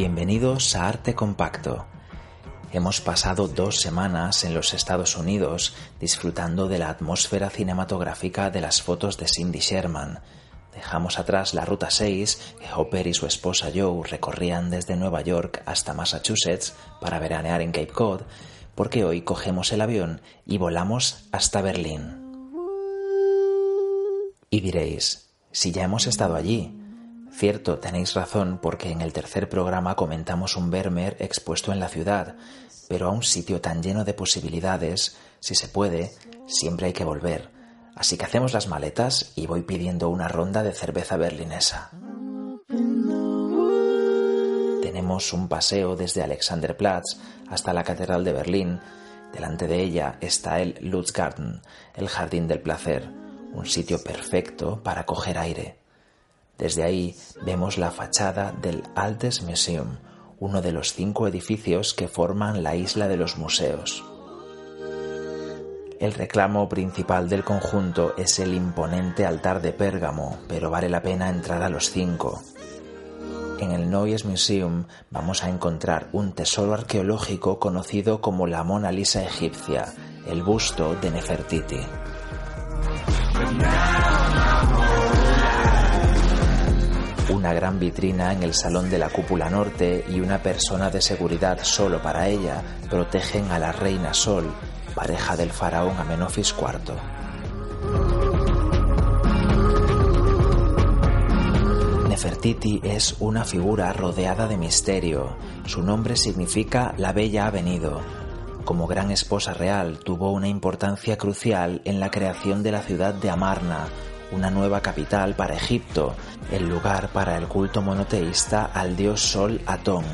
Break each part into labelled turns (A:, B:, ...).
A: Bienvenidos a Arte Compacto. Hemos pasado dos semanas en los Estados Unidos disfrutando de la atmósfera cinematográfica de las fotos de Cindy Sherman. Dejamos atrás la Ruta 6 que Hopper y su esposa Joe recorrían desde Nueva York hasta Massachusetts para veranear en Cape Cod, porque hoy cogemos el avión y volamos hasta Berlín. Y diréis, si ya hemos estado allí, Cierto, tenéis razón porque en el tercer programa comentamos un Vermeer expuesto en la ciudad, pero a un sitio tan lleno de posibilidades, si se puede, siempre hay que volver. Así que hacemos las maletas y voy pidiendo una ronda de cerveza berlinesa. Tenemos un paseo desde Alexanderplatz hasta la Catedral de Berlín. Delante de ella está el Lutzgarten, el Jardín del Placer, un sitio perfecto para coger aire. Desde ahí vemos la fachada del Altes Museum, uno de los cinco edificios que forman la isla de los museos. El reclamo principal del conjunto es el imponente altar de Pérgamo, pero vale la pena entrar a los cinco. En el Neues Museum vamos a encontrar un tesoro arqueológico conocido como la Mona Lisa egipcia, el busto de Nefertiti una gran vitrina en el salón de la cúpula norte y una persona de seguridad solo para ella protegen a la reina Sol, pareja del faraón Amenofis IV. Nefertiti es una figura rodeada de misterio. Su nombre significa la bella ha venido. Como gran esposa real tuvo una importancia crucial en la creación de la ciudad de Amarna, una nueva capital para Egipto, el lugar para el culto monoteísta al dios Sol Atón.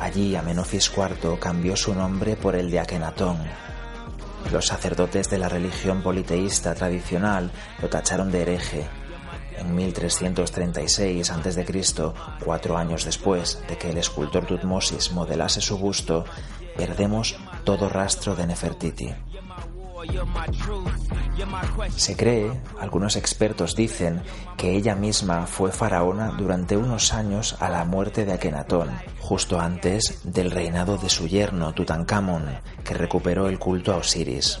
A: Allí Amenofis IV cambió su nombre por el de Akenatón. Los sacerdotes de la religión politeísta tradicional lo tacharon de hereje. En 1336 a.C., cuatro años después de que el escultor Tutmosis modelase su busto, perdemos todo rastro de Nefertiti. Se cree, algunos expertos dicen, que ella misma fue faraona durante unos años a la muerte de Akenatón, justo antes del reinado de su yerno Tutankamón, que recuperó el culto a Osiris.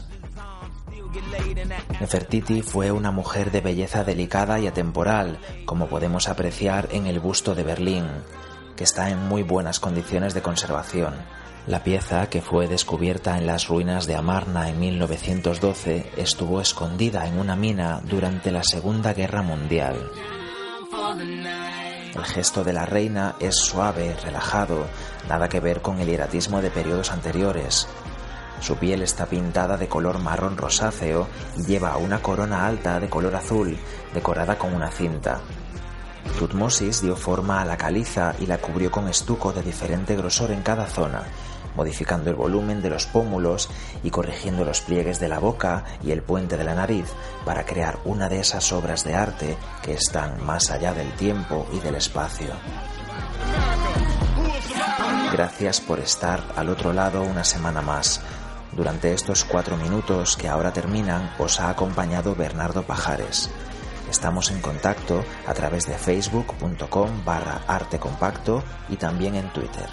A: Nefertiti fue una mujer de belleza delicada y atemporal, como podemos apreciar en el busto de Berlín, que está en muy buenas condiciones de conservación. La pieza, que fue descubierta en las ruinas de Amarna en 1912, estuvo escondida en una mina durante la Segunda Guerra Mundial. El gesto de la reina es suave, relajado, nada que ver con el hieratismo de periodos anteriores. Su piel está pintada de color marrón rosáceo y lleva una corona alta de color azul, decorada con una cinta. Tutmosis dio forma a la caliza y la cubrió con estuco de diferente grosor en cada zona, modificando el volumen de los pómulos y corrigiendo los pliegues de la boca y el puente de la nariz para crear una de esas obras de arte que están más allá del tiempo y del espacio. Gracias por estar al otro lado una semana más. Durante estos cuatro minutos que ahora terminan os ha acompañado Bernardo Pajares. Estamos en contacto a través de facebook.com barra arte compacto y también en Twitter.